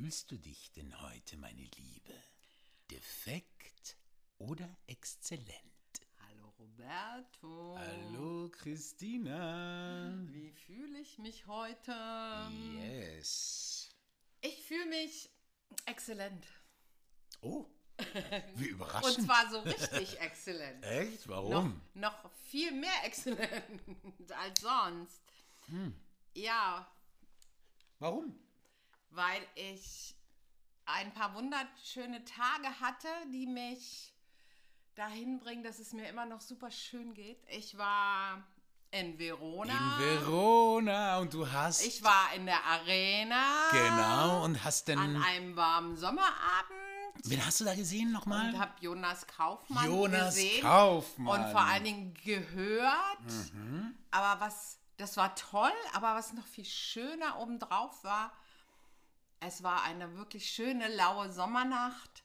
fühlst du dich denn heute, meine Liebe? Defekt oder exzellent? Hallo Roberto. Hallo Christina. Wie fühle ich mich heute? Yes. Ich fühle mich exzellent. Oh, wie Und überraschend. zwar so richtig exzellent. Echt? Noch, Warum? noch viel mehr exzellent als sonst. Hm. Ja, Warum? Weil ich ein paar wunderschöne Tage hatte, die mich dahin bringen, dass es mir immer noch super schön geht. Ich war in Verona. In Verona und du hast Ich war in der Arena. genau und hast An denn einem warmen Sommerabend. wen hast du da gesehen nochmal? Und habe Jonas Kaufmann Jonas gesehen. Kaufmann. Und vor allen Dingen gehört. Mhm. Aber was, das war toll, aber was noch viel schöner obendrauf war, es war eine wirklich schöne, laue Sommernacht.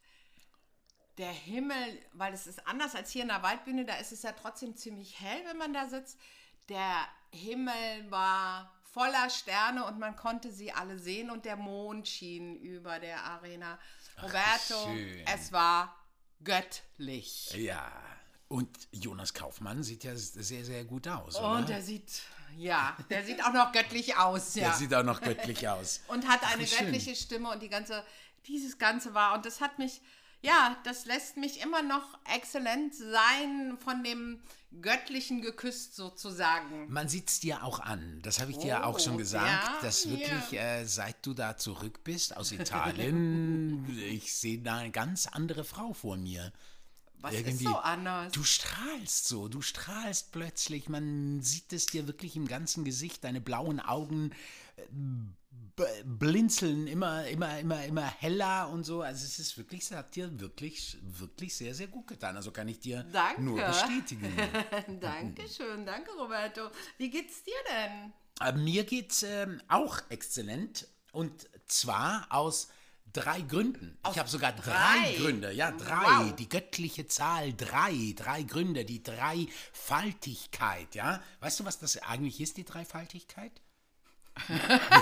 Der Himmel, weil es ist anders als hier in der Waldbühne, da ist es ja trotzdem ziemlich hell, wenn man da sitzt. Der Himmel war voller Sterne und man konnte sie alle sehen und der Mond schien über der Arena. Roberto, schön. es war göttlich. Ja. Und Jonas Kaufmann sieht ja sehr, sehr gut aus, Und oder? der sieht, ja, der sieht auch noch göttlich aus, ja. Der sieht auch noch göttlich aus. und hat eine schön. göttliche Stimme und die ganze, dieses Ganze war, und das hat mich, ja, das lässt mich immer noch exzellent sein, von dem Göttlichen geküsst sozusagen. Man sieht es dir auch an. Das habe ich dir Oh, auch schon gesagt, ja, dass wirklich, äh, seit du da zurück bist aus Italien, ich sehe da eine ganz andere Frau vor mir. Was ist so anders? Du strahlst so, du strahlst plötzlich. Man sieht es dir wirklich im ganzen Gesicht. Deine blauen Augen äh, blinzeln immer, immer, immer, immer heller und so. Also es ist wirklich, es hat dir wirklich, wirklich sehr, sehr gut getan. Also kann ich dir Danke. nur bestätigen. Dankeschön, danke Roberto. Wie geht's dir denn? Äh, Mir geht es ähm, auch exzellent und zwar aus drei Gründen. ich habe sogar drei. drei? Gründe. Ja, drei. Wow. Die göttliche Zahl drei. Drei Gründe. Die Dreifaltigkeit. Ja. Weißt du, was das eigentlich ist, die Dreifaltigkeit? Wir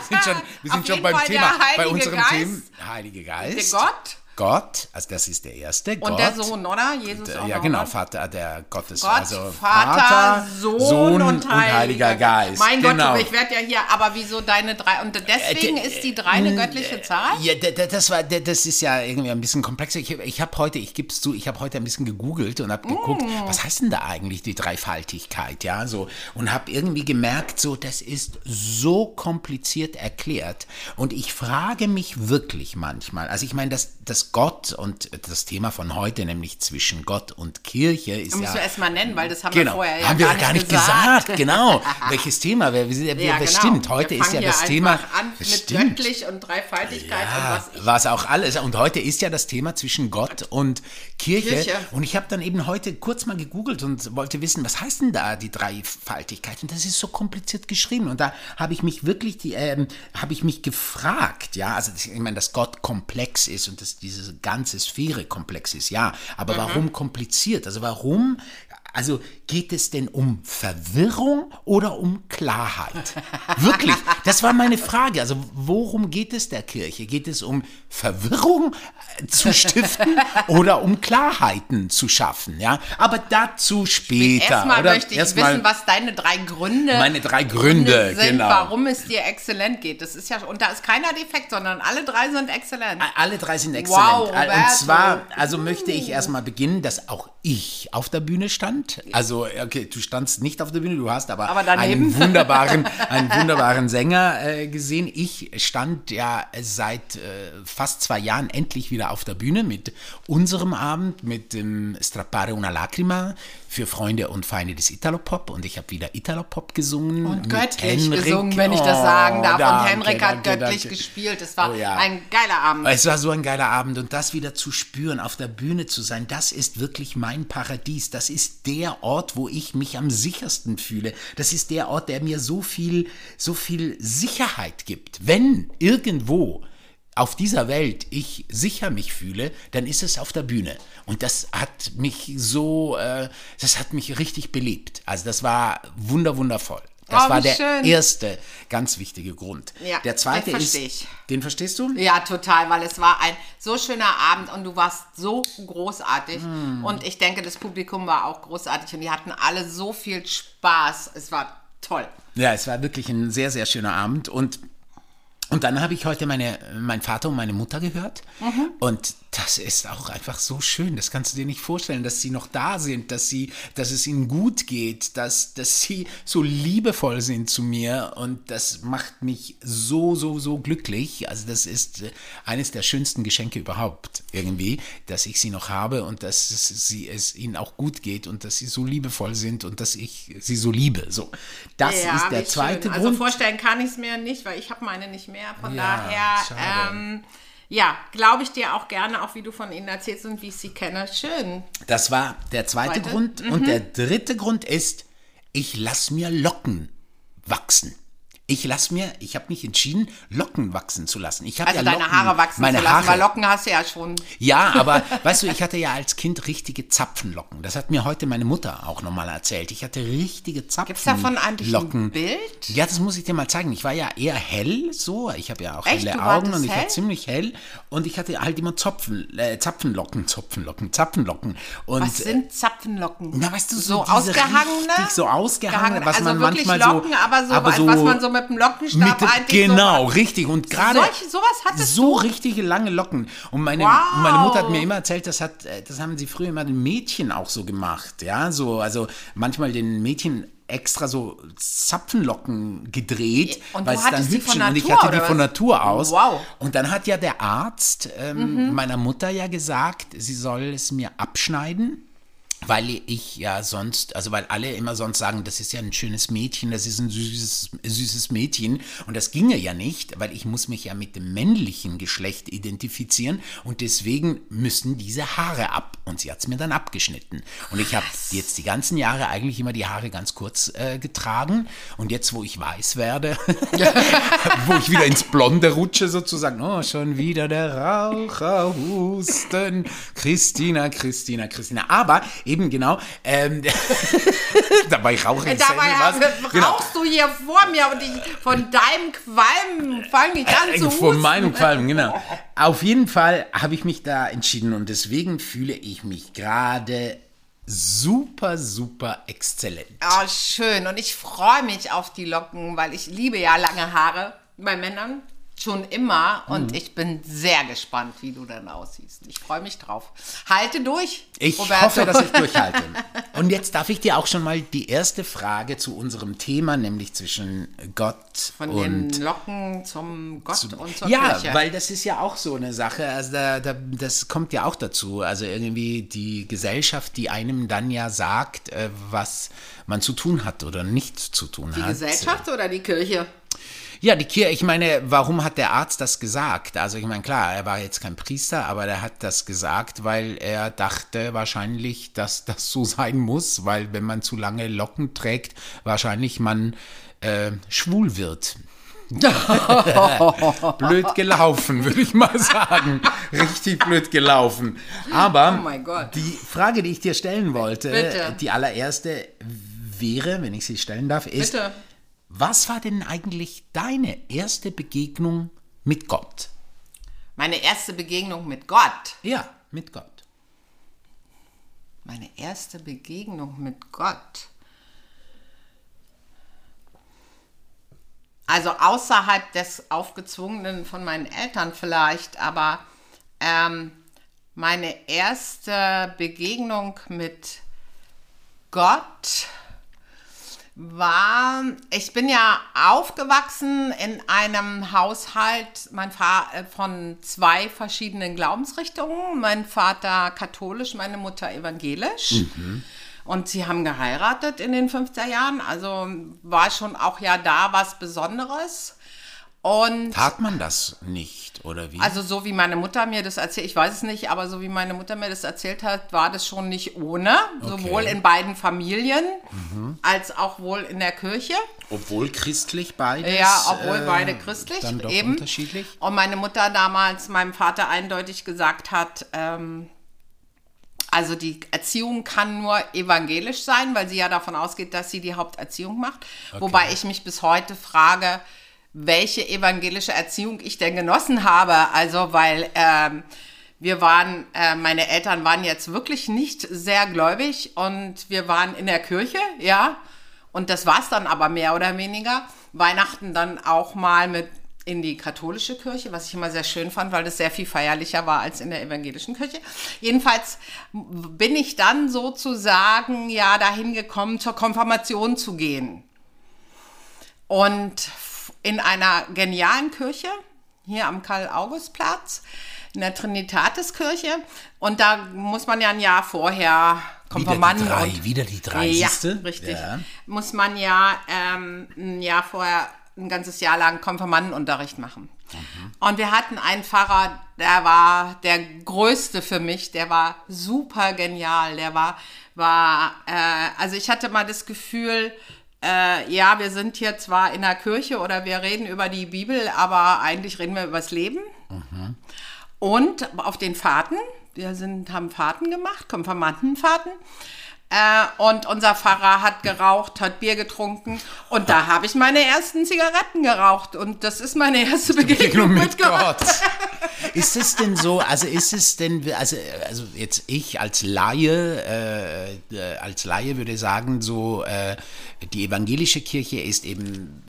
sind schon, wir sind schon beim Fall Thema, bei unserem Geist. Thema. Heilige Geist. Der Gott Gott, also das ist der erste. und Gott. der Sohn, oder? Jesus Äh, auch Ja, noch, genau? Vater, der Gottes, Gott, also Vater, Sohn, und, Heiliger Geist. Mein genau. Gott, ich werde ja hier, aber wieso deine drei? Und deswegen Äh, ist die drei eine göttliche Zahl? Ja, da- da- das war, da- das ist ja irgendwie ein bisschen komplexer. Ich, ich habe heute, ich gebe es zu, ich habe heute ein bisschen gegoogelt und habe geguckt, Mm. was heißt denn da eigentlich die Dreifaltigkeit, ja, so und habe irgendwie gemerkt, so das ist so kompliziert erklärt und ich frage mich wirklich manchmal, also ich meine, dass das Gott und das Thema von heute, nämlich zwischen Gott und Kirche, ist Musst ja du erst mal nennen, weil das haben wir Genau, vorher ja haben wir gar, ja gar nicht gesagt. gesagt. Genau, welches Thema? Wir, wir, wir, Ja, das genau. stimmt. Heute wir ist ja das Thema. An mit stimmt. göttlich und Dreifaltigkeit Ja, und was was auch alles. Und heute ist ja das Thema zwischen Gott und Kirche. Kirche. Und ich habe dann eben heute kurz mal gegoogelt und wollte wissen, was heißt denn da die Dreifaltigkeit? Und das ist so kompliziert geschrieben. Und da habe ich mich wirklich, die, ähm, habe ich mich gefragt, ja, also ich meine, dass Gott komplex ist und dass diese ganze Sphäre komplex ist, ja. Aber warum kompliziert? Also warum? Also geht es denn um Verwirrung oder um Klarheit? Wirklich, das war meine Frage. Also worum geht es der Kirche? Geht es um Verwirrung äh, zu stiften oder um Klarheiten zu schaffen? Ja, aber dazu später. Erstmal oder? möchte ich Erstmal wissen, was deine drei Gründe, Meine drei Gründe, sind, genau. warum es dir exzellent geht. Das ist ja und da ist keiner defekt, sondern alle drei sind exzellent. Alle drei sind exzellent. Wow, und zwar, also möchte ich erstmal beginnen, dass auch ich auf der Bühne stand. Also, okay, du standst nicht auf der Bühne, du hast aber, Aber einen wunderbaren, einen wunderbaren Sänger äh, gesehen. Ich stand ja seit äh, fast zwei Jahren endlich wieder auf der Bühne mit unserem Abend, mit dem Strappare una Lacrima für Freunde und Feinde des Italopop. Und ich habe wieder Italopop gesungen. Und göttlich Henrik. gesungen, wenn ich das sagen Oh, darf. danke, und Henrik hat danke, göttlich danke. gespielt. Es war Oh ja. ein geiler Abend. Es war so ein geiler Abend und das wieder zu spüren, auf der Bühne zu sein, das ist wirklich mein Paradies. Das ist der Ort, wo ich mich am sichersten fühle. Das ist der Ort, der mir so viel, so viel Sicherheit gibt. Wenn irgendwo auf dieser Welt ich sicher mich fühle, dann ist es auf der Bühne. Und das hat mich so, äh, das hat mich richtig belebt. Also das war wunder, wundervoll. Das Oh, war der schön. erste ganz wichtige Grund. Ja, der zweite den ist, ich. den verstehst du? Ja, total, weil es war ein so schöner Abend und du warst so großartig. Hm. Und ich denke, das Publikum war auch großartig und die hatten alle so viel Spaß. Es war toll. Ja, es war wirklich ein sehr, sehr schöner Abend und und dann habe ich heute meine, mein Vater und meine Mutter gehört. Mhm. Und das ist auch einfach so schön. Das kannst du dir nicht vorstellen, dass sie noch da sind, dass sie, dass es ihnen gut geht, dass, dass sie so liebevoll sind zu mir. Und das macht mich so, so, so glücklich. Also das ist äh, eines der schönsten Geschenke überhaupt irgendwie, dass ich sie noch habe und dass es, sie, es ihnen auch gut geht und dass sie so liebevoll sind und dass ich sie so liebe. So, das ist der zweite schön. Grund. Also vorstellen kann ich es mir nicht, weil ich habe meine nicht mehr. Von Ja, daher, ja, glaube ich dir auch gerne, auch wie du von ihnen erzählst und wie ich sie kenne. Schön. Das war der zweite Zweite? Grund. Und der dritte Grund ist, ich lasse mir Locken wachsen. Ich lasse mir, ich habe mich entschieden, Locken wachsen zu lassen. Ich Also ja deine Locken, Haare wachsen meine zu lassen, Haare. weil Locken hast du ja schon. Ja, aber weißt du, ich hatte ja als Kind richtige Zapfenlocken. Das hat mir heute meine Mutter auch nochmal erzählt. Ich hatte richtige Zapfenlocken. Gibt es davon eigentlich ein Bild? Ja, das muss ich dir mal zeigen. Ich war ja eher hell, so. Ich habe ja auch Echt? helle Augen und ich war hell? ziemlich hell. Und ich hatte halt immer Zopfen, äh, Zapfenlocken, Zopfenlocken, Zapfenlocken. Und Was sind Zapfenlocken? na, weißt du, so so, ausgehangene? So ausgehangene, Gehangene, was also man wirklich manchmal Locken, so, aber so, was man so mit dem Lockenstab mit, Genau, so, richtig. Und gerade hattest so richtige lange Locken. Und meine, Wow. meine Mutter hat mir immer erzählt, das hat, äh, das haben sie früher immer den Mädchen auch so gemacht, ja, so, also manchmal den Mädchen extra so Zapfenlocken gedreht, Und weil es dann hübsch. Und ich hatte die von? Natur aus. Wow. Und dann hat ja der Arzt ähm, meiner Mutter ja gesagt, sie soll es mir abschneiden. Weil ich ja sonst, also weil alle immer sonst sagen, das ist ja ein schönes Mädchen, das ist ein süßes, süßes Mädchen. Und das ginge ja nicht, weil ich muss mich ja mit dem männlichen Geschlecht identifizieren. Und deswegen müssen diese Haare ab. Und sie hat es mir dann abgeschnitten. Und ich habe jetzt die ganzen Jahre eigentlich immer die Haare ganz kurz äh, getragen. Und jetzt, wo ich weiß werde, wo ich wieder ins Blonde rutsche sozusagen, oh, schon wieder der Raucherhusten. Christina, Christina, Christina. Aber eben genau, ähm, dabei rauche ich Dabei haben- was. Genau. rauchst du hier vor mir und ich von deinem Qualm fange ich an zu Äh, Von husten. meinem Qualm, genau. Auf jeden Fall habe ich mich da entschieden und deswegen fühle ich mich gerade super, super exzellent. Oh, schön. Und ich freue mich auf die Locken, weil ich liebe ja lange Haare bei Männern. Schon immer. Und Mhm. ich bin sehr gespannt, wie du dann aussiehst. Ich freue mich drauf. Halte durch. Ich Roberto. hoffe, dass ich durchhalte. Und jetzt darf ich dir auch schon mal die erste Frage zu unserem Thema, nämlich zwischen Gott Von und den Locken zum Gott und zur ja, Kirche. weil das ist ja auch so eine Sache, also da, da, das kommt ja auch dazu. Also irgendwie die Gesellschaft, die einem dann ja sagt, äh, was man zu tun hat oder nicht zu tun die hat. Gesellschaft oder die Kirche? Ja, die Kirche, ich meine, warum hat der Arzt das gesagt? Also ich meine, klar, er war jetzt kein Priester, aber er hat das gesagt, weil er dachte wahrscheinlich, dass das so sein muss, weil wenn man zu lange Locken trägt, wahrscheinlich man äh, schwul wird. blöd gelaufen, würde ich mal sagen. Richtig blöd gelaufen. Aber Oh die Frage, die ich dir stellen wollte, Bitte. die allererste wäre, wenn ich sie stellen darf, ist, Bitte. Was war denn eigentlich deine erste Begegnung mit Gott? Meine erste Begegnung mit Gott. Ja, mit Gott. Meine erste Begegnung mit Gott. Also außerhalb des Aufgezwungenen von meinen Eltern vielleicht, aber ähm, meine erste Begegnung mit Gott war, ich bin ja aufgewachsen in einem Haushalt mein äh, von zwei verschiedenen Glaubensrichtungen. Mein Vater katholisch, meine Mutter evangelisch. Und sie haben geheiratet in den 50er Jahren, also war schon auch ja da was Besonderes. Und Tat man das nicht, oder wie? also so wie meine Mutter mir das erzählt, ich weiß es nicht, aber so wie meine Mutter mir das erzählt hat, war das schon nicht ohne, sowohl in beiden Familien als auch wohl in der Kirche. obwohl christlich beides. Ja, obwohl äh, beide christlich dann doch eben. unterschiedlich. Und meine Mutter damals meinem Vater eindeutig gesagt hat, ähm, Also die Erziehung kann nur evangelisch sein, weil sie ja davon ausgeht, dass sie die Haupterziehung macht. Wobei ich mich bis heute frage, welche evangelische Erziehung ich denn genossen habe. Also weil ähm, wir waren, äh, meine Eltern waren jetzt wirklich nicht sehr gläubig und wir waren in der Kirche, ja. Und das war es dann aber mehr oder weniger. Weihnachten dann auch mal mit in die katholische Kirche, was ich immer sehr schön fand, weil das sehr viel feierlicher war als in der evangelischen Kirche. Jedenfalls bin ich dann sozusagen ja dahin gekommen, zur Konfirmation zu gehen. Und in einer genialen Kirche, hier am Karl-August-Platz, in der Trinitatiskirche. Und da muss man ja ein Jahr vorher Konfirmanden wieder die drei, und wieder die drei, ja, richtig. Ja. Muss man ja ähm, ein Jahr vorher ein ganzes Jahr lang Konfirmandenunterricht machen. Und wir hatten einen Pfarrer, der war der größte für mich, der war super genial, der war, war äh, also ich hatte mal das Gefühl, äh, ja, wir sind hier zwar in der Kirche oder wir reden über die Bibel, aber eigentlich reden wir über das Leben. Und auf den Fahrten, wir sind, haben Fahrten gemacht, Konfirmandenfahrten. Äh, und unser Pfarrer hat geraucht, hat Bier getrunken. Und da habe ich meine ersten Zigaretten geraucht. Und das ist meine erste Begegnung mit, mit Gott. Gott. Ist es denn so, also ist es denn, also, also jetzt ich als Laie, äh, äh, als Laie würde sagen, so, äh, die evangelische Kirche ist eben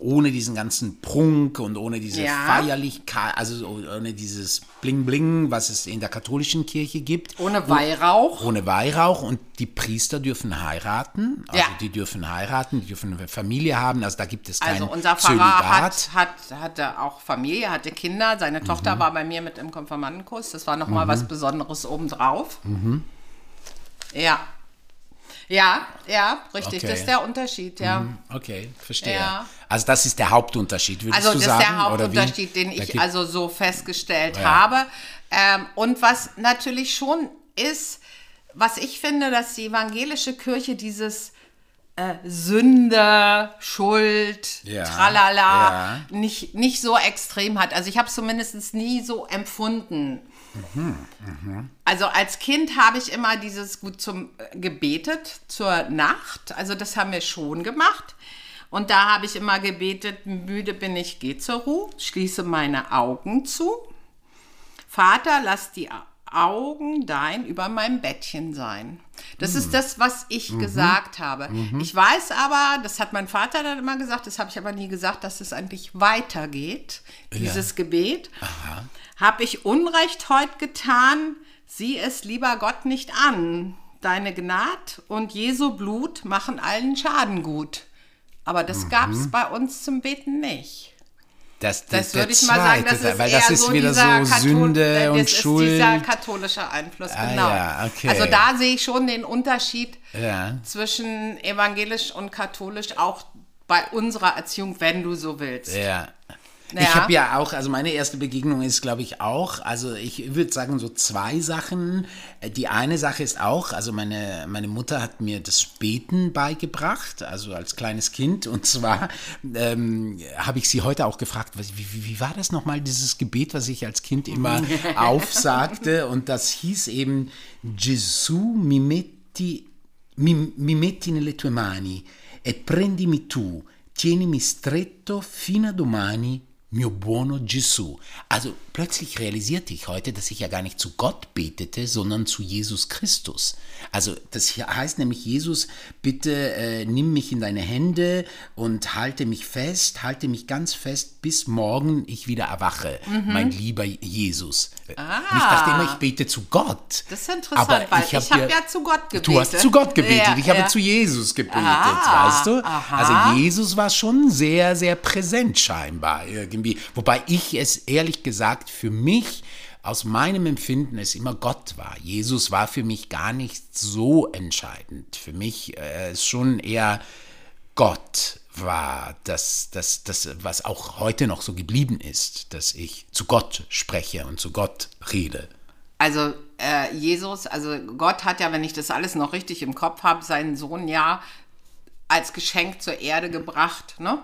ohne diesen ganzen Prunk und ohne diese Ja. Feierlichkeit, also ohne dieses Bling Bling, was es in der katholischen Kirche gibt. Ohne Weihrauch. Ohne Weihrauch und die Priester dürfen heiraten. Also Ja. die dürfen heiraten, die dürfen eine Familie haben. Also da gibt es kein Also unser. Pfarrer hat, hat, hatte auch Familie, hatte Kinder. Seine Tochter Mhm. war bei mir mit im Konfirmandenkurs. Das war nochmal was Besonderes obendrauf. Mhm. Ja. Ja, ja, richtig. Okay. Das ist der Unterschied, ja. Okay, verstehe. Ja. Also das ist der Hauptunterschied, würdest Also du das sagen? ist der oder wie? Hauptunterschied, den ich also so festgestellt Ja. habe. Ähm, und was natürlich schon ist, was ich finde, dass die evangelische Kirche dieses äh, Sünde, Schuld, Ja, Tralala ja. nicht, nicht so extrem hat. Also ich habe es zumindest nie so empfunden. Also als Kind habe ich immer dieses gut zum äh, gebetet zur Nacht. Also das haben wir schon gemacht. Und da habe ich immer gebetet, müde bin ich, geh zur Ruhe, schließe meine Augen zu. Vater, lass die Augen dein über meinem Bettchen sein. Das ist das, was ich gesagt habe. Ich weiß aber, das hat mein Vater dann immer gesagt, das habe ich aber nie gesagt, dass es eigentlich weitergeht, dieses Gebet. Habe ich Unrecht heute getan, sieh es lieber Gott nicht an. Deine Gnad und Jesu Blut machen allen Schaden gut. Aber das gab es bei uns zum Beten nicht. Das, Das der würde ich mal sagen, das ist weil eher das ist so wieder dieser so Kathol- Sünde das und ist Schuld. dieser katholische Einfluss, Ah, genau. ja, okay. Also da sehe ich schon den Unterschied Ja. zwischen evangelisch und katholisch, auch bei unserer Erziehung, wenn du so willst. Ja. Ja. Ich habe ja auch, also meine erste Begegnung ist, glaube ich, auch, also ich würde sagen, so zwei Sachen. Die eine Sache ist auch, also meine, meine Mutter hat mir das Beten beigebracht, also als kleines Kind. Und zwar ähm, habe ich sie heute auch gefragt, was, wie, wie, war das nochmal, dieses Gebet, was ich als Kind immer aufsagte? Und das hieß eben, Gesù mi metti mi, mi metti nelle tue mani e prendimi tu, tienimi stretto fino a domani, mio buono Gesù. Also plötzlich realisierte ich heute, dass ich ja gar nicht zu Gott betete, sondern zu Jesus Christus. Also das hier heißt nämlich, Jesus, bitte äh, nimm mich in deine Hände und halte mich fest, halte mich ganz fest, bis morgen ich wieder erwache, mein lieber Jesus. Und ich dachte immer, ich bete zu Gott. Das ist interessant, Aber weil ich habe habe ja, ja zu Gott gebetet. Du hast zu Gott gebetet, Ja, ich habe ja. zu Jesus gebetet, Ah, weißt du? aha. Also Jesus war schon sehr, sehr präsent scheinbar irgendwie. Wobei ich es ehrlich gesagt für mich aus meinem Empfinden es immer Gott war. Jesus war für mich gar nicht so entscheidend. Für mich äh, ist schon eher Gott war das, das, das, was auch heute noch so geblieben ist, dass ich zu Gott spreche und zu Gott rede. Also äh, Jesus, also Gott hat ja, wenn ich das alles noch richtig im Kopf habe, seinen Sohn ja als Geschenk zur Erde gebracht, ne?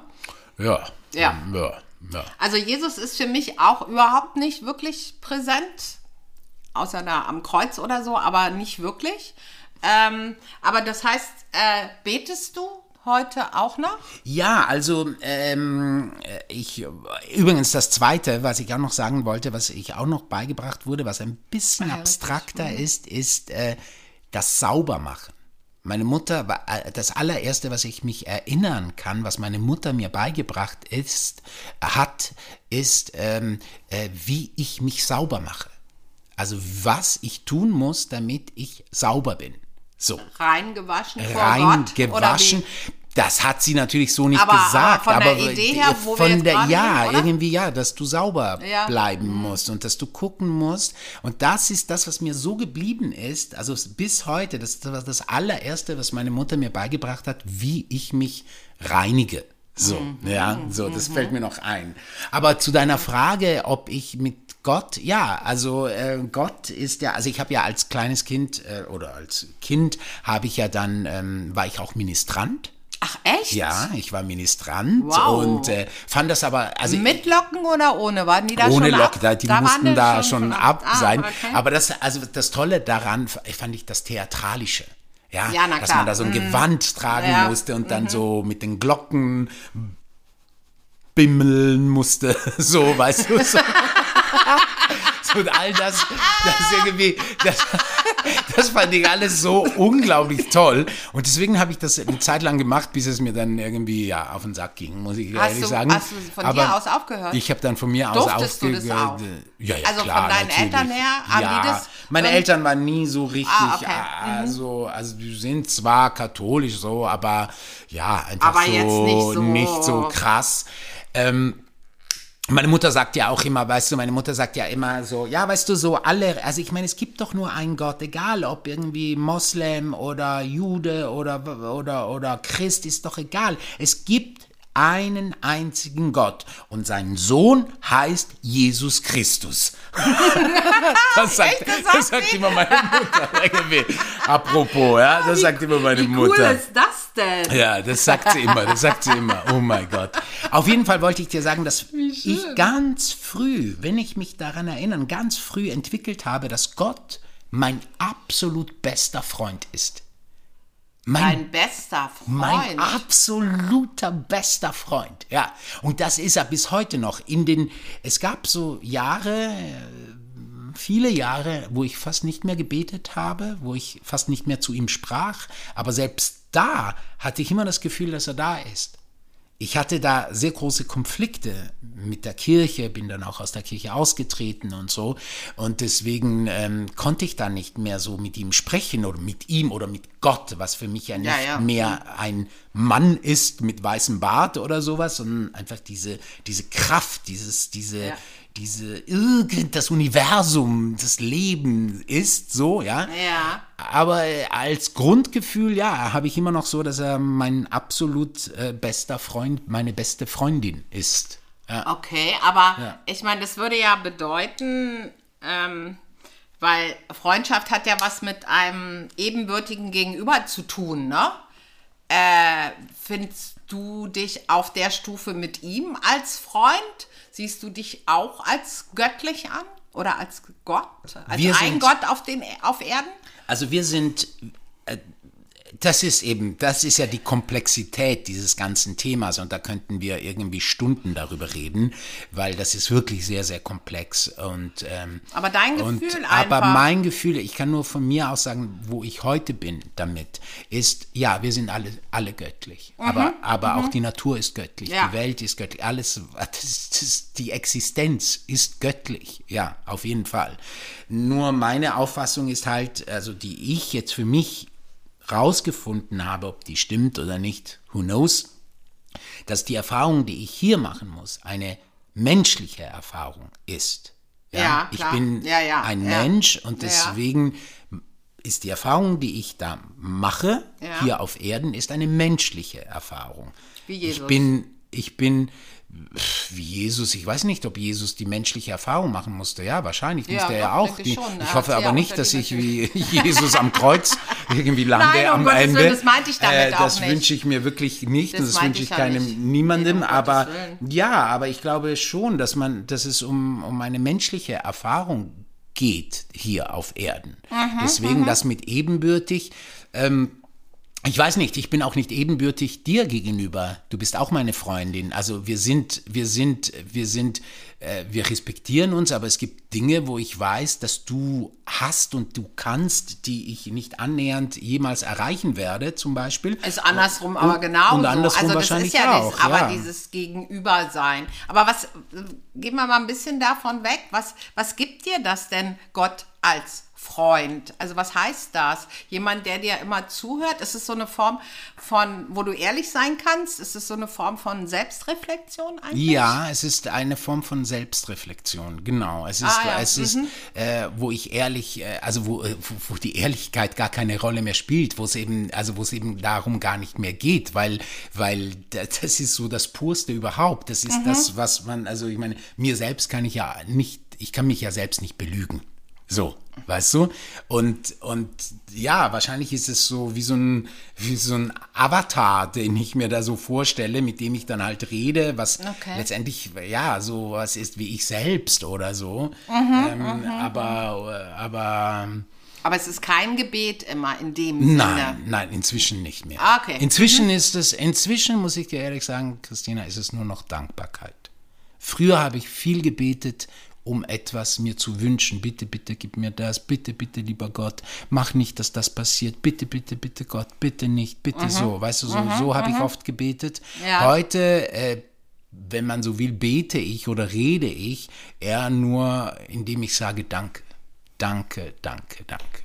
Ja. Ja. ja, ja. Also Jesus ist für mich auch überhaupt nicht wirklich präsent. außer da am Kreuz oder so, aber nicht wirklich. Ähm, aber das heißt, äh, betest du heute auch noch? Ja, also ähm, ich übrigens das Zweite, was ich auch noch sagen wollte, was ich auch noch beigebracht wurde, was ein bisschen Ah, abstrakter Mhm. ist, ist äh, das Saubermachen. Meine Mutter, war- äh, das allererste, was ich mich erinnern kann, was meine Mutter mir beigebracht ist, hat, ist, ähm, äh, wie ich mich sauber mache. Also was ich tun muss, damit ich sauber bin. So Reingewaschen vor Das hat sie natürlich so nicht Aber- aber gesagt. von der aber Idee her, wo wir von jetzt der, ja, oder? irgendwie ja, dass du sauber Ja. Mhm. bleiben musst und dass du gucken musst. Und das ist das, was mir so geblieben ist. Also bis heute, das war das allererste, was meine Mutter mir beigebracht hat, wie ich mich reinige. So, Mhm. ja, so, das fällt mir noch ein. Aber zu deiner Frage, ob ich mit Gott, ja, also äh, Gott ist ja, also ich habe ja als kleines Kind äh, oder als Kind habe ich ja dann, ähm, war ich auch Ministrant. Ach, echt? Ja, ich war Ministrant Wow. und äh, fand das aber, also Mit Locken oder ohne? Waren die da ohne schon Lock, ab? da, die waren mussten da schon, ab Ah, sein. okay. Aber das, also das Tolle daran fand ich das Theatralische. Ja, Ja, dass man da so ein Gewand tragen Ja. Mhm. musste und dann so mit den Glocken bimmeln musste, so, weißt du, so. Und all das, das irgendwie, das, das fand ich alles so unglaublich toll. Und deswegen habe ich das eine Zeit lang gemacht, bis es mir dann irgendwie ja, auf den Sack ging, muss ich Hast ehrlich du- sagen. hast du von dir aus aufgehört? Ich habe dann von mir aus Durftest du das aufgehört. auch? Ja, ja, Also klar, von deinen natürlich. Eltern her, haben ja, die das- Meine Eltern waren nie so richtig, Ah, okay. Mhm. also, also die sind zwar katholisch so, aber ja, einfach Aber so, nicht so- nicht so krass. Ähm, meine Mutter sagt ja auch immer, weißt du, meine Mutter sagt ja immer so, ja, weißt du, so alle, also ich meine, es gibt doch nur einen Gott, egal ob irgendwie Moslem oder Jude oder, oder, oder Christ, ist doch egal. Es gibt einen einzigen Gott und sein Sohn heißt Jesus Christus. das sagt, das das sagt immer meine Mutter. Apropos, ja, das sagt immer meine Wie Mutter. cool ist das denn? Ja, das sagt sie immer, das sagt sie immer. Oh mein Gott. Auf jeden Fall wollte ich dir sagen, dass ich ganz früh, wenn ich mich daran erinnere, ganz früh entwickelt habe, dass Gott mein absolut bester Freund ist. Mein bester mein Freund. absoluter bester Freund. Ja, und das ist er bis heute noch. In den, es gab so Jahre, äh, viele Jahre, wo ich fast nicht mehr gebetet habe, wo ich fast nicht mehr zu ihm sprach. Aber selbst da hatte ich immer das Gefühl, dass er da ist. Ich hatte da sehr große Konflikte mit der Kirche, bin dann auch aus der Kirche ausgetreten und so. Und deswegen ähm, konnte ich da nicht mehr so mit ihm sprechen oder mit ihm oder mit Gott, was für mich ja nicht Ja, ja. mehr ein Mann ist mit weißem Bart oder sowas, sondern einfach diese, diese Kraft, dieses, diese, Ja. Diese, irgend das Universum, das Leben ist so, ja. Ja. Aber äh, als Grundgefühl, ja, habe ich immer noch so, dass er mein absolut äh, bester Freund, meine beste Freundin ist. Ja. Okay, aber Ja. ich meine, das würde ja bedeuten, ähm, weil Freundschaft hat ja was mit einem ebenbürtigen Gegenüber zu tun, ne? Äh, findest du dich auf der Stufe mit ihm als Freund? Siehst du dich auch als göttlich an? Oder als Gott? Als Wir ein sind- Gott auf, den, auf Erden? Also wir sind, das ist eben, das ist ja die Komplexität dieses ganzen Themas und da könnten wir irgendwie Stunden darüber reden, weil das ist wirklich sehr, sehr komplex und ähm, Aber dein und, Gefühl Aber einfach. mein Gefühl, ich kann nur von mir aus sagen, wo ich heute bin damit, ist, ja, wir sind alle, alle göttlich, aber, aber auch die Natur ist göttlich, Mhm. Ja. die Welt ist göttlich, alles, das, das, die Existenz ist göttlich, ja, auf jeden Fall. Nur meine Auffassung ist halt, also die ich jetzt für mich rausgefunden habe, ob die stimmt oder nicht, who knows, dass die Erfahrung, die ich hier machen muss, eine menschliche Erfahrung ist. Ja, ich klar. bin Ja, ja, ein ja. Mensch und Ja. deswegen ist die Erfahrung, die ich da mache, Ja. hier auf Erden, ist eine menschliche Erfahrung. Wie Jesus. Ich bin, ich bin wie Jesus, ich weiß nicht, ob Jesus die menschliche Erfahrung machen musste. Ja, wahrscheinlich Ja, musste er doch, auch. Die, ich schon. Ich hoffe ja aber nicht, dass ich wie Jesus am Kreuz irgendwie lande Nein, um am Gottes Ende. Willen, das meinte ich damit auch das nicht. wünsche ich mir wirklich nicht Das und das wünsche ich ja keinem nicht. niemandem. Nee, um aber ja, aber ich glaube schon, dass man, dass es um, um eine menschliche Erfahrung geht hier auf Erden. Deswegen das mit ebenbürtig. Ähm, ich weiß nicht, ich bin auch nicht ebenbürtig dir gegenüber. Du bist auch meine Freundin. Also wir sind, wir sind, wir sind, äh, wir respektieren uns, aber es gibt Dinge, wo ich weiß, dass du hast und du kannst, die ich nicht annähernd jemals erreichen werde, zum Beispiel. Ist andersrum aber genau. Und andersrum also das wahrscheinlich ist ja auch. Das, aber ja. dieses Gegenübersein. Aber was, gehen wir mal ein bisschen davon weg. Was, was gibt dir das denn Gott als Freund? Also was heißt das? Jemand, der dir immer zuhört? Ist es so eine Form von, wo du ehrlich sein kannst? Ist es so eine Form von Selbstreflexion eigentlich? Ja, es ist eine Form von Selbstreflexion, genau. Es ist, Ah, ja, es ist äh, wo ich ehrlich, äh, also wo, äh, wo, wo die Ehrlichkeit gar keine Rolle mehr spielt, wo es eben, also wo es eben darum gar nicht mehr geht, weil, weil da- das ist so das Purste überhaupt. Das ist das, was man, also ich meine, mir selbst kann ich ja nicht, ich kann mich ja selbst nicht belügen. So, weißt du? Und, und ja, wahrscheinlich ist es so wie so ein, wie so ein Avatar, den ich mir da so vorstelle, mit dem ich dann halt rede, was Okay. letztendlich, ja, so was ist wie ich selbst oder so. Mhm, ähm, aber, aber Aber es ist kein Gebet immer in dem Sinne. nein, nein, inzwischen nicht mehr. Ah, okay. Inzwischen ist es, inzwischen muss ich dir ehrlich sagen, Christina, ist es nur noch Dankbarkeit. Früher habe ich viel gebetet, um etwas mir zu wünschen. Bitte, bitte gib mir das. Bitte, bitte, lieber Gott, mach nicht, dass das passiert. Bitte, bitte, bitte, Gott, bitte nicht. Bitte so. Weißt du, so, so habe ich oft gebetet. Ja. Heute, äh, wenn man so will, bete ich oder rede ich eher nur, indem ich sage Danke. Danke, danke, danke.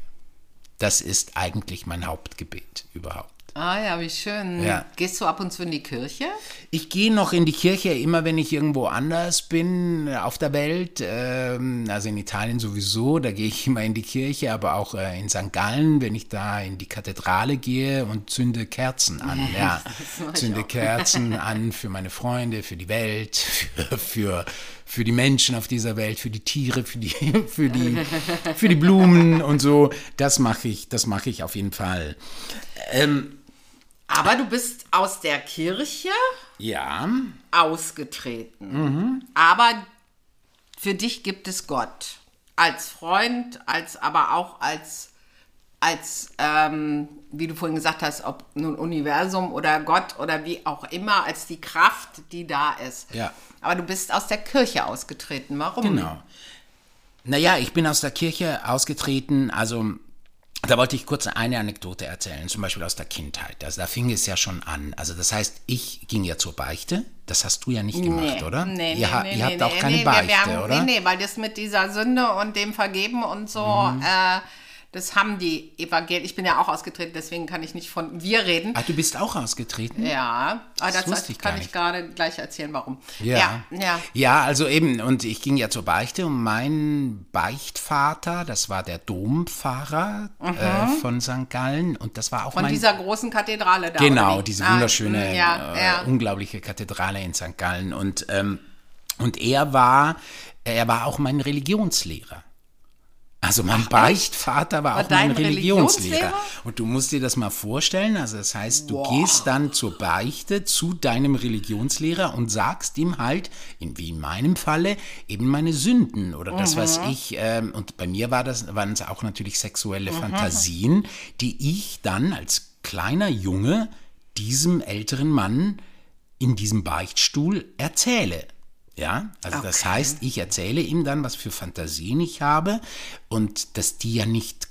Das ist eigentlich mein Hauptgebet überhaupt. Ah ja, wie schön. Ja. Gehst du ab und zu in die Kirche? Ich gehe noch in die Kirche, immer wenn ich irgendwo anders bin auf der Welt. Ähm, also in Italien sowieso, da gehe ich immer in die Kirche, aber auch äh, in St. Gallen, wenn ich da in die Kathedrale gehe und zünde Kerzen an. Ja, zünde Kerzen an für meine Freunde, für die Welt, für, für, für die Menschen auf dieser Welt, für die Tiere, für die, für die, für die Blumen und so. Das mache ich, das mache ich auf jeden Fall. Ähm, Aber du bist aus der Kirche ja. ausgetreten. Aber für dich gibt es Gott. Als Freund, als aber auch als, als ähm, wie du vorhin gesagt hast, ob nun Universum oder Gott oder wie auch immer, als die Kraft, die da ist. Ja. Aber du bist aus der Kirche ausgetreten. Warum? Genau. Naja, ich bin aus der Kirche ausgetreten, also da wollte ich kurz eine Anekdote erzählen, zum Beispiel aus der Kindheit. Also da fing es ja schon an. Also das heißt, ich ging ja zur Beichte. Das hast du ja nicht gemacht, Nee, oder? Nee, ihr, nee, ha- nee, ihr habt nee, auch keine Beichte, wir haben, oder? Mhm. Nee, nee, weil das mit dieser Sünde und dem Vergeben und so, äh, das haben die Evangelien. Ich bin ja auch ausgetreten, deswegen kann ich nicht von wir reden. Ah, du bist auch ausgetreten? Ja, aber das, wusste ich kann ich gerade gleich erzählen, warum. Ja. ja. ja. Ja, also eben, und ich ging ja zur Beichte und mein Beichtvater, das war der Dompfarrer äh, von St. Gallen und das war auch Mhm. Von mein dieser großen Kathedrale da. Genau, diese Ah, wunderschöne, mm, ja, äh, ja. unglaubliche Kathedrale in St. Gallen. Und, ähm, und er war, er war auch mein Religionslehrer. Also mein Beichtvater war, War auch mein Religionslehrer. Religionslehrer? Und du musst dir das mal vorstellen, also das heißt, du Wow. gehst dann zur Beichte zu deinem Religionslehrer und sagst ihm halt, in, wie in meinem Falle, eben meine Sünden oder das, was Mhm. ich, ähm, und bei mir war das, waren es auch natürlich sexuelle Fantasien, die ich dann als kleiner Junge diesem älteren Mann in diesem Beichtstuhl erzähle. Ja, also das heißt, ich erzähle ihm dann, was für Fantasien ich habe und dass die ja nicht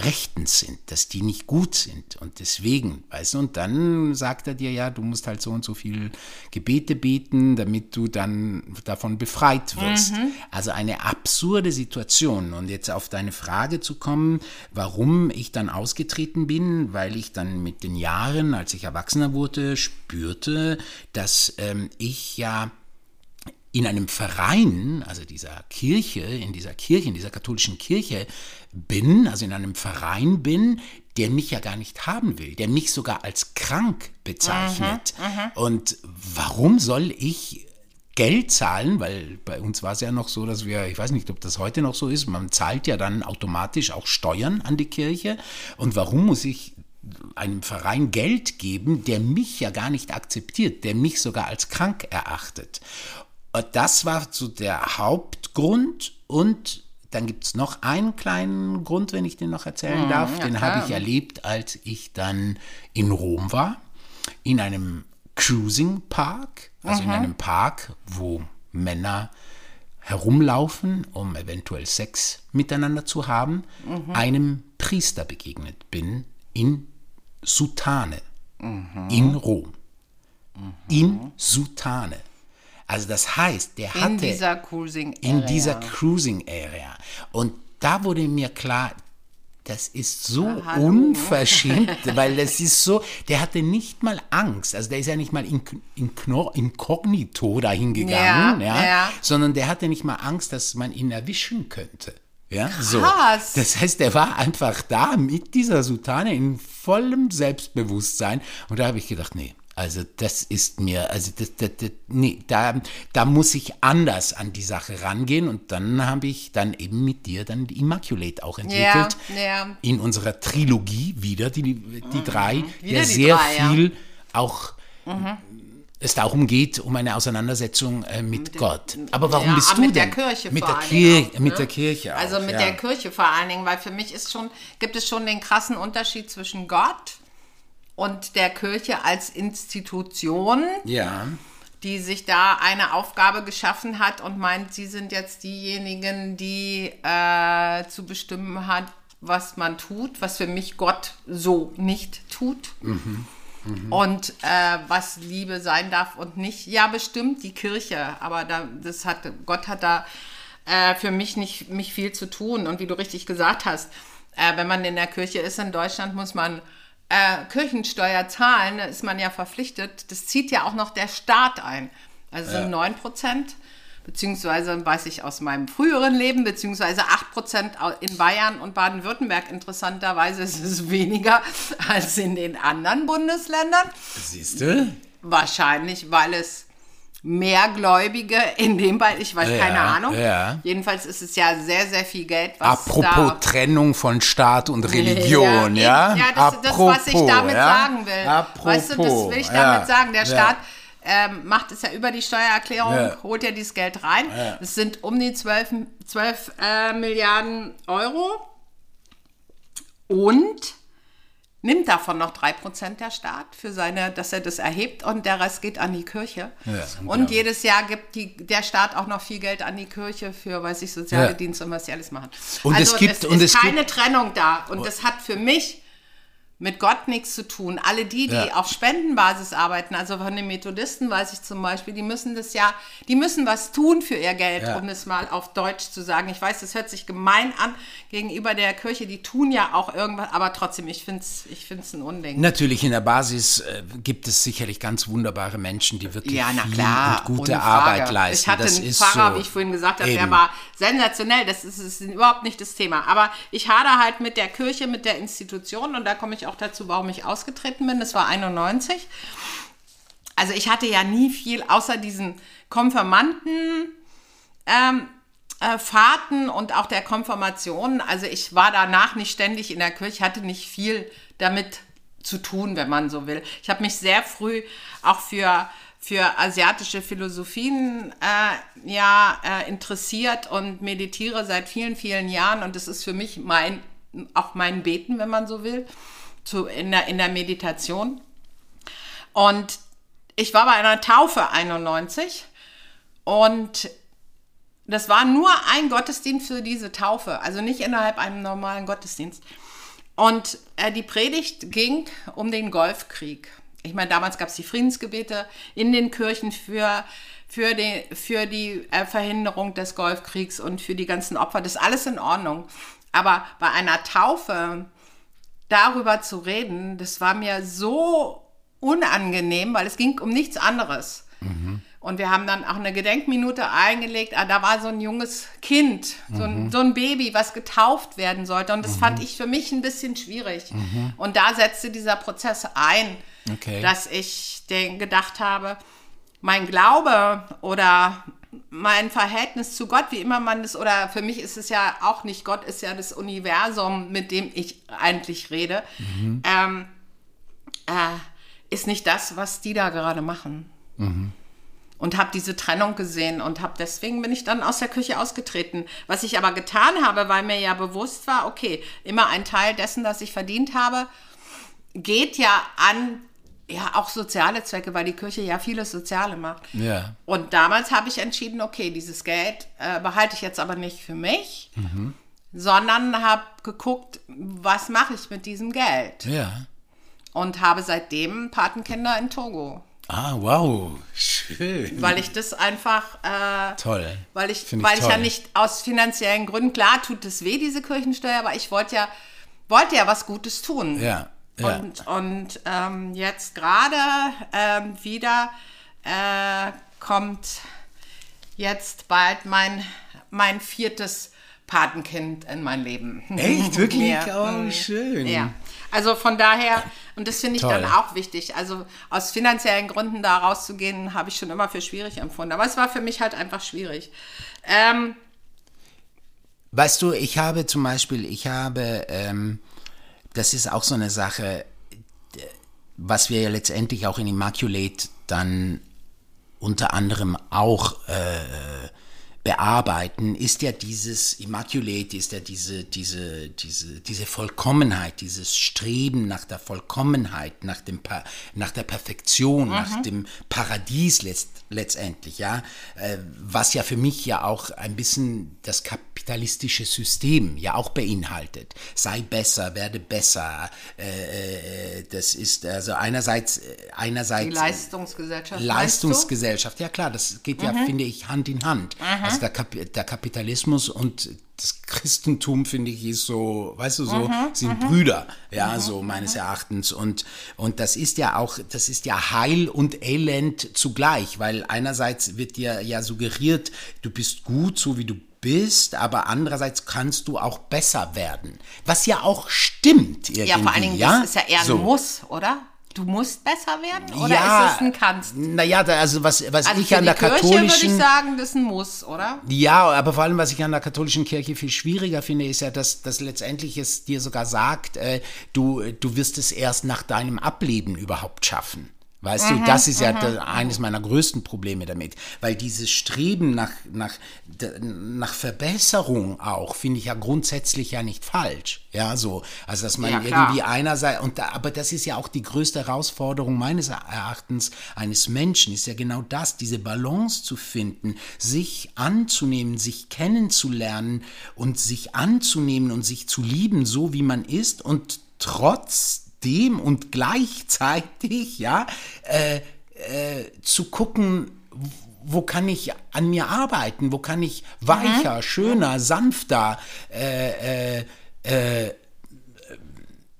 rechtens sind, dass die nicht gut sind. Und deswegen, weißt du, und dann sagt er dir ja, du musst halt so und so viel Gebete beten, damit du dann davon befreit wirst. Also eine absurde Situation. Und jetzt auf deine Frage zu kommen, warum ich dann ausgetreten bin, weil ich dann mit den Jahren, als ich erwachsener wurde, spürte, dass ähm, ich ja in einem Verein, also dieser Kirche, in dieser Kirche, in dieser katholischen Kirche bin, also in einem Verein bin, der mich ja gar nicht haben will, der mich sogar als krank bezeichnet. Und warum soll ich Geld zahlen, weil bei uns war es ja noch so, dass wir, ich weiß nicht, ob das heute noch so ist, man zahlt ja dann automatisch auch Steuern an die Kirche. Und warum muss ich einem Verein Geld geben, der mich ja gar nicht akzeptiert, der mich sogar als krank erachtet? Und das war so der Hauptgrund und dann gibt es noch einen kleinen Grund, wenn ich den noch erzählen darf. Mhm, ja, den habe ich erlebt, als ich dann in Rom war, in einem Cruising Park, also Mhm. in einem Park, wo Männer herumlaufen, um eventuell Sex miteinander zu haben, Mhm. einem Priester begegnet bin in Sutane Mhm. in Rom. In Sutane. Also das heißt, der In hatte dieser Cruising in dieser Cruising Area. Und da wurde mir klar, das ist so hallo. unverschämt, weil das ist so, der hatte nicht mal Angst. Also der ist ja nicht mal in, in, inkognito dahin gegangen, Ja, ja, ja. sondern der hatte nicht mal Angst, dass man ihn erwischen könnte. Ja, so. Krass. Das heißt, der war einfach da mit dieser Sutane in vollem Selbstbewusstsein. Und da habe ich gedacht, nee, also das ist mir, also das, das, das, nee, da, da muss ich anders an die Sache rangehen. Und dann habe ich dann eben mit dir dann die Immaculate auch entwickelt. ja. Mhm. In unserer Trilogie wieder, die, die drei, Wieder der die sehr drei, ja. Mhm. viel auch es darum geht, um eine Auseinandersetzung äh, mit, Gott. Aber warum Ja, bist aber du mit der denn? Kirche mit vor der, allen Dingen Kir auch, mit ne? der Kirche auch, Also mit ja. der Kirche vor allen Dingen, weil für mich ist schon, gibt es schon den krassen Unterschied zwischen Gott und der Kirche als Institution, Ja, die sich da eine Aufgabe geschaffen hat und meint, sie sind jetzt diejenigen, die äh, zu bestimmen hat, was man tut, was für mich Gott so nicht tut. Und äh, was Liebe sein darf und nicht. Ja, bestimmt die Kirche, aber da, das hat, Gott hat da äh, für mich nicht mich viel zu tun. Und wie du richtig gesagt hast, äh, wenn man in der Kirche ist in Deutschland, muss man äh, Kirchensteuer zahlen, da ist man ja verpflichtet. Das zieht ja auch noch der Staat ein. Also sind 9 Prozent, beziehungsweise weiß ich aus meinem früheren Leben, beziehungsweise 8 Prozent in Bayern und Baden-Württemberg. Interessanterweise ist es weniger als in den anderen Bundesländern. siehst du? Wahrscheinlich, weil es mehr Gläubige in dem Fall, ich weiß Ja, keine Ahnung. ja. Jedenfalls ist es ja sehr, sehr viel Geld, was Apropos Trennung von Staat und Religion, ja? Ja, das, das was ich damit ja? sagen will. Apropos, weißt du, das will ich ja, damit sagen. Der ja. Staat ähm, macht es ja über die Steuererklärung, Ja. holt ja dieses Geld rein. Es sind um die 12, 12 äh, Milliarden Euro und nimmt davon noch 3% der Staat für seine, dass er das erhebt und der Rest geht an die Kirche. Ja, und unglaublich. jedes Jahr gibt die, der Staat auch noch viel Geld an die Kirche für, weiß ich, soziale Ja. Dienste und was sie alles machen. Und es also gibt- es und ist es keine Trennung da und das hat für mich mit Gott nichts zu tun. Alle die, die Ja. auf Spendenbasis arbeiten, also von den Methodisten weiß ich zum Beispiel, die müssen das ja, die müssen was tun für ihr Geld, Ja. um es mal auf Deutsch zu sagen. Ich weiß, das hört sich gemein an gegenüber der Kirche, die tun ja auch irgendwas, aber trotzdem, ich finde es ich find's ein Unding. Natürlich, in der Basis äh, gibt es sicherlich ganz wunderbare Menschen, die wirklich Ja, na viel klar. und gute Arbeit leisten. Ich hatte das einen ist Pfarrer, so. wie ich vorhin gesagt habe, der war sensationell. Das ist, ist überhaupt nicht das Thema. Aber ich hader halt mit der Kirche, mit der Institution und da komme ich auch dazu, warum ich ausgetreten bin. Das war 91. Also ich hatte ja nie viel außer diesen Konfirmanden. Ähm, äh, Fahrten und auch der Konfirmation. Also ich war danach nicht ständig in der Kirche, hatte nicht viel damit zu tun, wenn man so will. Ich habe mich sehr früh auch für für asiatische Philosophien äh, ja äh, interessiert und meditiere seit vielen vielen Jahren und das ist für mich mein auch mein Beten, wenn man so will, zu, in, der, in der Meditation. Und ich war bei einer Taufe 91 und das war nur ein Gottesdienst für diese Taufe, also nicht innerhalb einem normalen Gottesdienst. Und äh, die Predigt ging um den Golfkrieg. Ich meine, damals gab es die Friedensgebete in den Kirchen für, für die, für die äh, Verhinderung des Golfkriegs und für die ganzen Opfer. Das ist alles in Ordnung. Aber bei einer Taufe darüber zu reden, das war mir so unangenehm, weil es ging um nichts anderes. Und wir haben dann auch eine Gedenkminute eingelegt. Ah, da war so ein junges Kind, so ein, so ein Baby, was getauft werden sollte. Und das fand ich für mich ein bisschen schwierig. Und da setzte dieser Prozess ein, Okay. dass ich den gedacht habe, mein Glaube oder mein Verhältnis zu Gott, wie immer man das, oder für mich ist es ja auch nicht Gott, ist ja das Universum, mit dem ich eigentlich rede, ähm, äh, ist nicht das, was die da gerade machen. Und und habe diese Trennung gesehen und habe deswegen bin ich dann aus der Küche ausgetreten. Was ich aber getan habe, weil mir ja bewusst war, okay, immer ein Teil dessen, das ich verdient habe, geht ja an ja auch soziale Zwecke, weil die Kirche ja vieles Soziale macht. Ja. Und damals habe ich entschieden, okay, dieses Geld äh, behalte ich jetzt aber nicht für mich, sondern habe geguckt, was mache ich mit diesem Geld Ja. und habe seitdem Patenkinder in Togo, Ah, wow. Schön. weil ich das einfach äh, Toll. weil ich, Find ich weil ich ja toll. nicht aus finanziellen Gründen, klar tut es weh, diese Kirchensteuer, aber ich wollte ja, wollte ja was Gutes tun. Ja. Ja. Und, und ähm, jetzt gerade ähm, wieder äh, kommt jetzt bald mein, mein viertes Patenkind in mein Leben. Echt? Wirklich? Ja. Oh, schön. Ja. Also von daher, und das finde ich Toll. dann auch wichtig. Also aus finanziellen Gründen da rauszugehen, habe ich schon immer für schwierig empfunden. Aber es war für mich halt einfach schwierig. Ähm, Weißt du, ich habe zum Beispiel, ich habe, ähm, das ist auch so eine Sache, was wir ja letztendlich auch in Immaculate dann unter anderem auch äh, bearbeiten, ist ja dieses Immaculate, ist ja diese, diese, diese, diese Vollkommenheit, dieses Streben nach der Vollkommenheit, nach, dem pa nach der Perfektion, nach dem Paradies letzt letztendlich, ja, äh, was ja für mich ja auch ein bisschen das kapitalistische System ja auch beinhaltet. Sei besser, werde besser. Äh, äh, das ist also einerseits, einerseits die Leistungsgesellschaft. Leistungsgesellschaft, ja klar, das geht ja, finde ich, Hand in Hand. Also der, Kap der Kapitalismus und das Christentum, finde ich, ist so, weißt du, so, sind Brüder, ja, so meines Erachtens. Und, und das ist ja auch, das ist ja Heil und Elend zugleich, weil einerseits wird dir ja suggeriert, du bist gut, so wie du bist, aber andererseits kannst du auch besser werden. Was ja auch stimmt irgendwie, Ja, vor allen Dingen, ja? das ist ja eher ein so. Muss, oder? Du musst besser werden? Oder ja, ist es ein Kannst? Naja, also was, was Also ich an der Kirche würde ich katholischen. sagen, das ist ein Muss, oder? Ja, aber vor allem, was ich an der katholischen Kirche viel schwieriger finde, ist ja, dass, dass letztendlich es dir sogar sagt, äh, du, du wirst es erst nach deinem Ableben überhaupt schaffen. Weißt du, das ist ja da, eines meiner größten Probleme damit. Weil dieses Streben nach, nach, nach Verbesserung auch, finde ich ja grundsätzlich ja nicht falsch. Ja, so. Also, dass man Ja, irgendwie einerseits, und da, aber das ist ja auch die größte Herausforderung meines Erachtens eines Menschen, ist ja genau das, diese Balance zu finden, sich anzunehmen, sich kennenzulernen und sich anzunehmen und sich zu lieben, so wie man ist und trotzdem und gleichzeitig, ja, äh, äh, zu gucken, wo kann ich an mir arbeiten, wo kann ich weicher, schöner, sanfter, äh, äh, äh,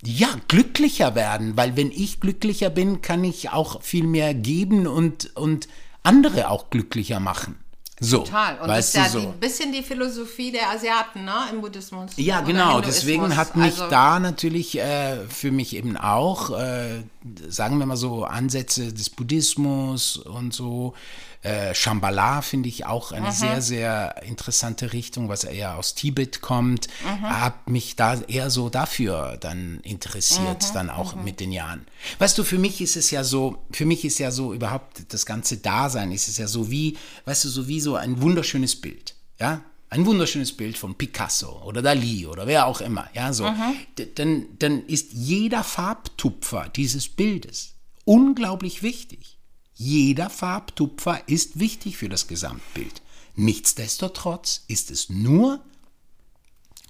ja, glücklicher werden, weil wenn ich glücklicher bin, kann ich auch viel mehr geben und, und andere auch glücklicher machen. So, Total. Und weißt das ist ja so. ein bisschen die Philosophie der Asiaten, ne, im Buddhismus. Ja, genau. Deswegen hat mich Also, da natürlich äh, für mich eben auch, äh, sagen wir mal so, Ansätze des Buddhismus und so. Äh, Shambhala finde ich auch eine sehr, sehr interessante Richtung, was eher aus Tibet kommt. Hab mich da eher so dafür dann interessiert, dann auch mit den Jahren. Weißt du, für mich ist es ja so, für mich ist ja so überhaupt das ganze Dasein, ist es ja so wie, weißt du, so wie so ein wunderschönes Bild. Ja, ein wunderschönes Bild von Picasso oder Dali oder wer auch immer, ja, so, D- dann, dann ist jeder Farbtupfer dieses Bildes unglaublich wichtig. Jeder Farbtupfer ist wichtig für das Gesamtbild. Nichtsdestotrotz ist es nur,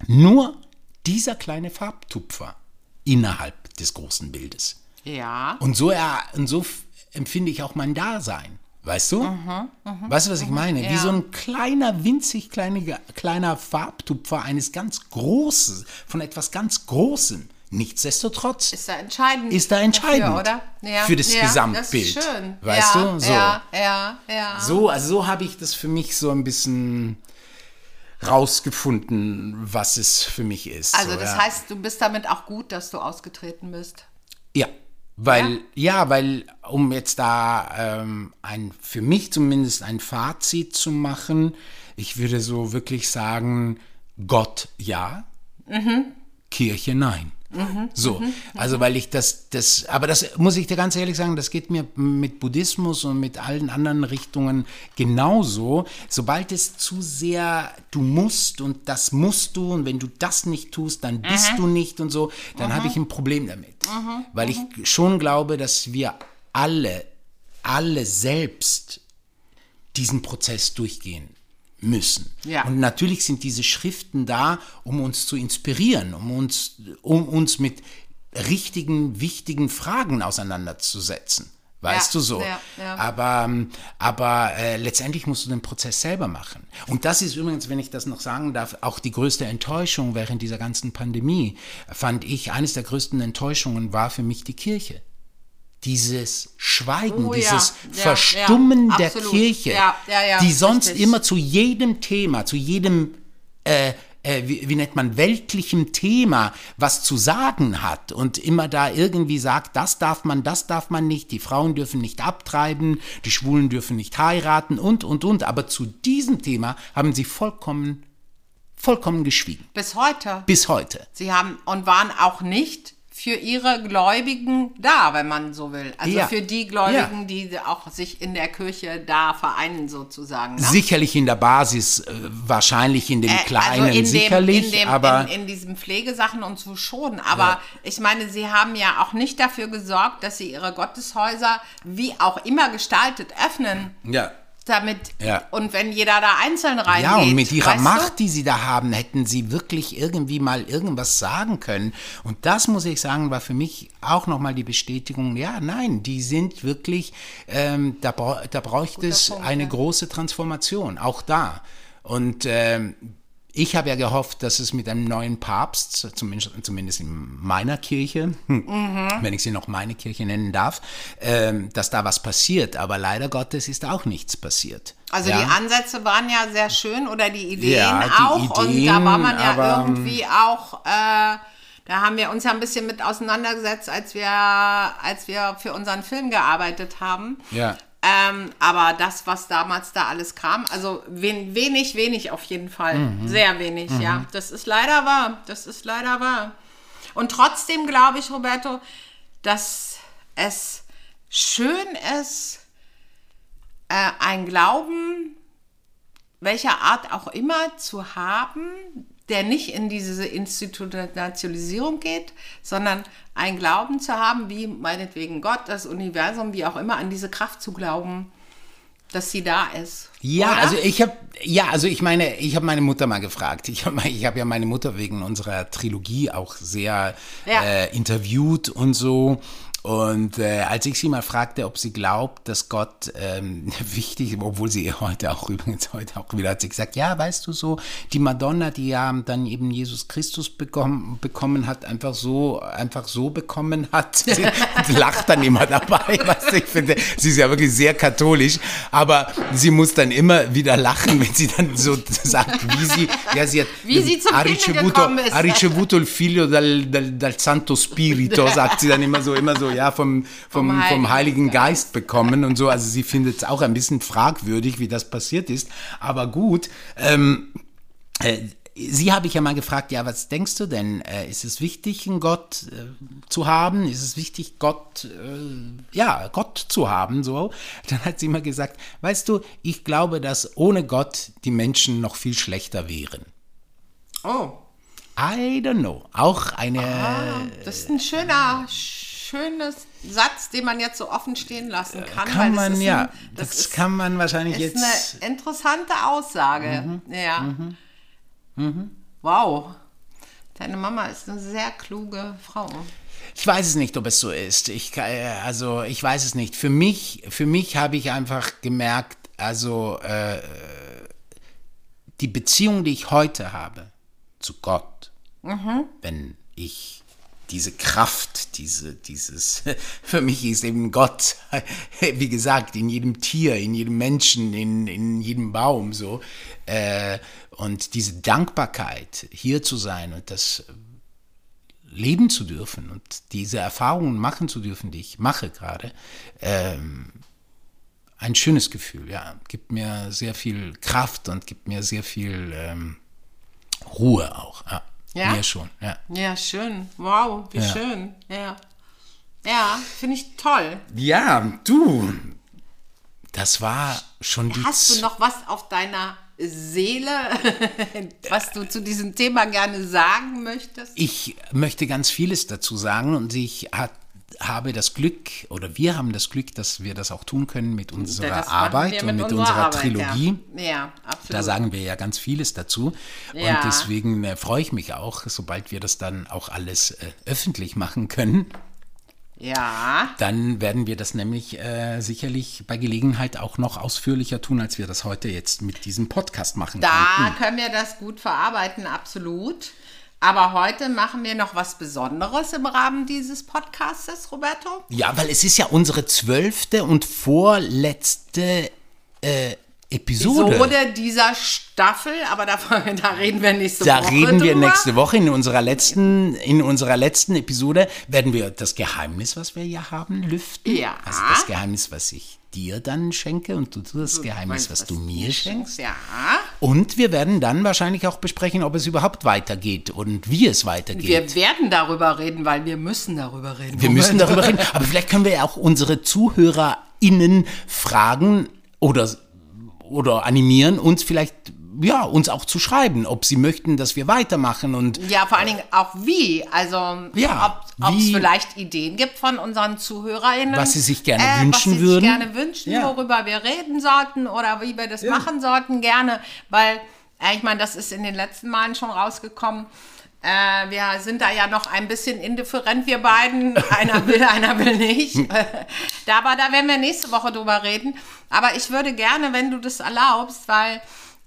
nur dieser kleine Farbtupfer innerhalb des großen Bildes. Ja. Und so, er, und so empfinde ich auch mein Dasein. Weißt du? weißt du, was ich meine? Wie ja. so ein kleiner, winzig kleiner, kleiner Farbtupfer eines ganz Großen, von etwas ganz Großem. Nichtsdestotrotz Ist da entscheidend. ist da entscheidend Dafür, oder? Ja, für das ja, Gesamtbild. Das ist schön. Weißt ja, du? So. Ja, ja, ja. So, also so habe ich das für mich so ein bisschen rausgefunden, was es für mich ist. Also so, das heißt, du bist damit auch gut, dass du ausgetreten bist. Ja, weil, ja, weil, um jetzt da ähm, ein, für mich zumindest ein Fazit zu machen, ich würde so wirklich sagen, Gott ja, Kirche nein. So, also weil ich das, das, aber das muss ich dir ganz ehrlich sagen, das geht mir mit Buddhismus und mit allen anderen Richtungen genauso. Sobald es zu sehr du musst und das musst du und wenn du das nicht tust, dann bist du nicht und so, dann habe ich ein Problem damit. Weil ich schon glaube, dass wir alle, alle selbst diesen Prozess durchgehen müssen. Ja. Und natürlich sind diese Schriften da, um uns zu inspirieren, um uns, um uns mit richtigen, wichtigen Fragen auseinanderzusetzen. Weißt Ja, du so? ja, ja. Aber, ähm, aber äh, letztendlich musst du den Prozess selber machen. Und das ist übrigens, wenn ich das noch sagen darf, auch die größte Enttäuschung während dieser ganzen Pandemie, fand ich, eines der größten Enttäuschungen war für mich die Kirche. Dieses Schweigen, Oh dieses ja, Verstummen ja, der absolut. Kirche, die sonst richtig. immer zu jedem Thema, zu jedem äh, äh, wie, wie nennt man, weltlichem Thema was zu sagen hat und immer da irgendwie sagt, das darf man, das darf man nicht, die Frauen dürfen nicht abtreiben, die Schwulen dürfen nicht heiraten und, und, und. Aber zu diesem Thema haben sie vollkommen, vollkommen geschwiegen. Bis heute. Bis heute. Sie haben und waren auch nicht für ihre Gläubigen da, wenn man so will. Also Ja. für die Gläubigen, die auch sich in der Kirche da vereinen sozusagen. Ne? Sicherlich in der Basis, äh, wahrscheinlich in den Äh, Kleinen, also in sicherlich, dem, in dem, aber in, in diesen Pflegesachen und so schon. Aber Ja. ich meine, sie haben ja auch nicht dafür gesorgt, dass sie ihre Gotteshäuser wie auch immer gestaltet öffnen. ja. Damit Ja. und wenn jeder da einzeln reingeht. Ja, und mit ihrer weißt du? Macht, die sie da haben, hätten sie wirklich irgendwie mal irgendwas sagen können. Und das, muss ich sagen, war für mich auch nochmal die Bestätigung, ja, nein, die sind wirklich, ähm, da, da bräuchte es eine große Transformation, auch da. Und ähm, ich habe ja gehofft, dass es mit einem neuen Papst, zumindest, zumindest in meiner Kirche, hm, Mhm. wenn ich sie noch meine Kirche nennen darf, ähm, dass da was passiert. Aber leider Gottes ist auch nichts passiert. Also ja? die Ansätze waren ja sehr schön oder die Ideen Ja, die auch und da Ideen, war man ja aber- irgendwie auch, äh, da haben wir uns ja ein bisschen mit auseinandergesetzt, als wir, als wir für unseren Film gearbeitet haben. Ja. Ähm, aber das, was damals da alles kam, also wen, wenig, wenig auf jeden Fall. Mhm. Sehr wenig, ja. Das ist leider wahr. Das ist leider wahr. Und trotzdem glaube ich, Roberto, dass es schön ist, äh, ein Glauben, welcher Art auch immer, zu haben, der nicht in diese Institutionalisierung geht, sondern ein Glauben zu haben, wie meinetwegen Gott, das Universum, wie auch immer, an diese Kraft zu glauben, dass sie da ist. Ja, Oder? also ich habe, ja, also ich meine, ich habe meine Mutter mal gefragt. Ich habe ich hab ja meine Mutter wegen unserer Trilogie auch sehr Ja. äh, interviewt und so. Und äh, als ich sie mal fragte, ob sie glaubt, dass Gott ähm, wichtig, obwohl sie heute auch übrigens heute auch wieder hat sie gesagt, ja, weißt du so, die Madonna, die ja dann eben Jesus Christus bekommen, bekommen hat, einfach so, einfach so bekommen hat, sie lacht dann immer dabei. Weißt du, ich finde, sie ist ja wirklich sehr katholisch, aber sie muss dann immer wieder lachen, wenn sie dann so sagt, wie sie, ja, sie hat, Wie sie zum ricevuto, ist. ha ricevuto il figlio dal, dal, dal Santo Spirito, sagt sie dann immer so, immer so, ja, vom, vom, vom, Heiligen Heiligen Geist bekommen und so. Also sie findet es auch ein bisschen fragwürdig, wie das passiert ist. Aber gut, ähm, äh, Sie habe ich ja mal gefragt, ja, was denkst du denn? Äh, ist es wichtig, einen Gott äh, zu haben? Ist es wichtig, Gott, äh, ja, Gott zu haben? So. Dann hat sie immer gesagt, weißt du, ich glaube, dass ohne Gott die Menschen noch viel schlechter wären. oh, I don't know. Auch eine. das ist ein schöner, schönes Satz, den man jetzt so offen stehen lassen kann. weil kann das man, ist ja. Ein, das das ist, kann man wahrscheinlich ist jetzt. eine interessante Aussage. Ja. Wow. Deine Mama ist eine sehr kluge Frau. Ich weiß es nicht, ob es so ist. Ich, äh, also ich weiß es nicht. Für mich, für mich habe ich einfach gemerkt, also äh, die Beziehung, die ich heute habe zu Gott, wenn ich diese Kraft, diese, dieses, für mich ist eben Gott, wie gesagt, in jedem Tier, in jedem Menschen, in, in jedem Baum so. Äh, und diese Dankbarkeit, hier zu sein und das leben zu dürfen und diese Erfahrungen machen zu dürfen, die ich mache gerade, ähm, ein schönes Gefühl, ja. Gibt mir sehr viel Kraft und gibt mir sehr viel ähm, Ruhe auch. Ja. Ja? Mir schon, ja. Ja, schön. Wow, wie Ja. schön. Ja. Ja, finde ich toll. Ja, du, das war schon die Hast du noch was auf deiner Seele, was du zu diesem Thema gerne sagen möchtest? Ich möchte ganz vieles dazu sagen und ich hat, habe das Glück oder wir haben das Glück, dass wir das auch tun können mit unserer Arbeit wir und mit unserer unserer Arbeit, Trilogie. Ja, ja absolut. Da sagen wir ja ganz vieles dazu. Ja. Und deswegen äh, freue ich mich auch, sobald wir das dann auch alles äh, öffentlich machen können. ja, Dann werden wir das nämlich äh, sicherlich bei Gelegenheit auch noch ausführlicher tun, als wir das heute jetzt mit diesem Podcast machen da konnten. können wir das gut verarbeiten, absolut. Aber heute machen wir noch was Besonderes im Rahmen dieses Podcastes, Roberto. Ja, weil es ist ja unsere zwölfte und vorletzte äh, Episode. Episode dieser Staffel, aber davon, da reden wir nächste Da Woche reden wir drüber. nächste Woche in unserer letzten in unserer letzten Episode werden wir das Geheimnis, was wir hier haben, lüften. Ja. Also das Geheimnis, was ich dir dann schenke und du das Geheimnis, Weißt, was du mir schenkst. Ja, Und wir werden dann wahrscheinlich auch besprechen, ob es überhaupt weitergeht und wie es weitergeht. wir werden darüber reden, weil wir müssen darüber reden. Wir müssen darüber reden, aber vielleicht können wir ja auch unsere ZuhörerInnen fragen oder, oder animieren, uns vielleicht, ja, uns auch zu schreiben, ob sie möchten, dass wir weitermachen und Ja, vor allen Dingen auch wie. Also, Ja, ob es vielleicht Ideen gibt von unseren ZuhörerInnen. Was sie sich gerne äh, wünschen was sie würden. Sich gerne wünschen, Ja. worüber wir reden sollten oder wie wir das machen sollten, gerne. Weil, äh, ich meine, das ist in den letzten Malen schon rausgekommen. Äh, wir sind da ja noch ein bisschen indifferent, wir beiden. Einer will, einer will nicht. da, aber da werden wir nächste Woche drüber reden. Aber ich würde gerne, wenn du das erlaubst, weil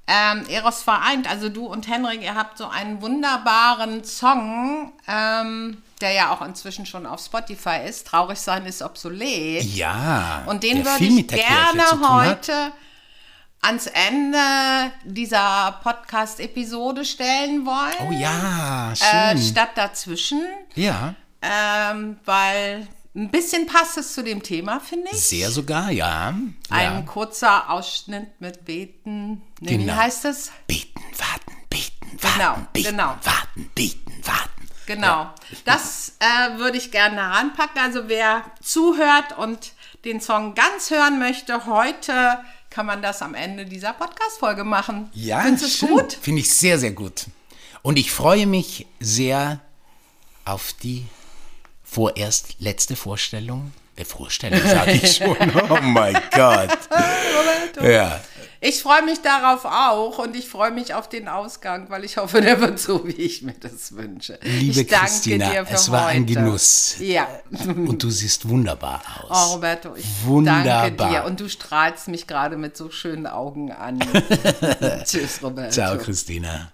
ähm, Eros vereint, also du und Henrik, ihr habt so einen wunderbaren Song, ähm, der ja auch inzwischen schon auf Spotify ist. Traurig sein ist obsolet. ja, Und den würde ich gerne heute ans Ende dieser Podcast-Episode stellen wollen. Oh ja, Äh, schön. statt dazwischen, ja, ähm, weil ein bisschen passt es zu dem Thema, finde ich. sehr sogar, ja. Ein ja. kurzer Ausschnitt mit Beten. Nee, Wie Genau. heißt es? Beten, warten, beten, Genau, warten, beten, genau. warten, beten, warten. Genau. Das äh, würde ich gerne heranpacken. Also wer zuhört und den Song ganz hören möchte, heute kann man das am Ende dieser Podcast-Folge machen. Ja, Findest du gut? Finde ich sehr, sehr gut. Und ich freue mich sehr auf die vorerst letzte Vorstellung. Äh, Vorstellung sage ich schon. Oh mein Gott. Ja. Ich freue mich darauf auch und ich freue mich auf den Ausgang, weil ich hoffe, der wird so, wie ich mir das wünsche. Liebe ich danke Christina, dir für es war ein heute. Genuss. Ja. Und du siehst wunderbar Oh, aus. Roberto, ich Wunderbar. danke dir. Und du strahlst mich gerade mit so schönen Augen an. Tschüss, Roberto. Ciao, Christina.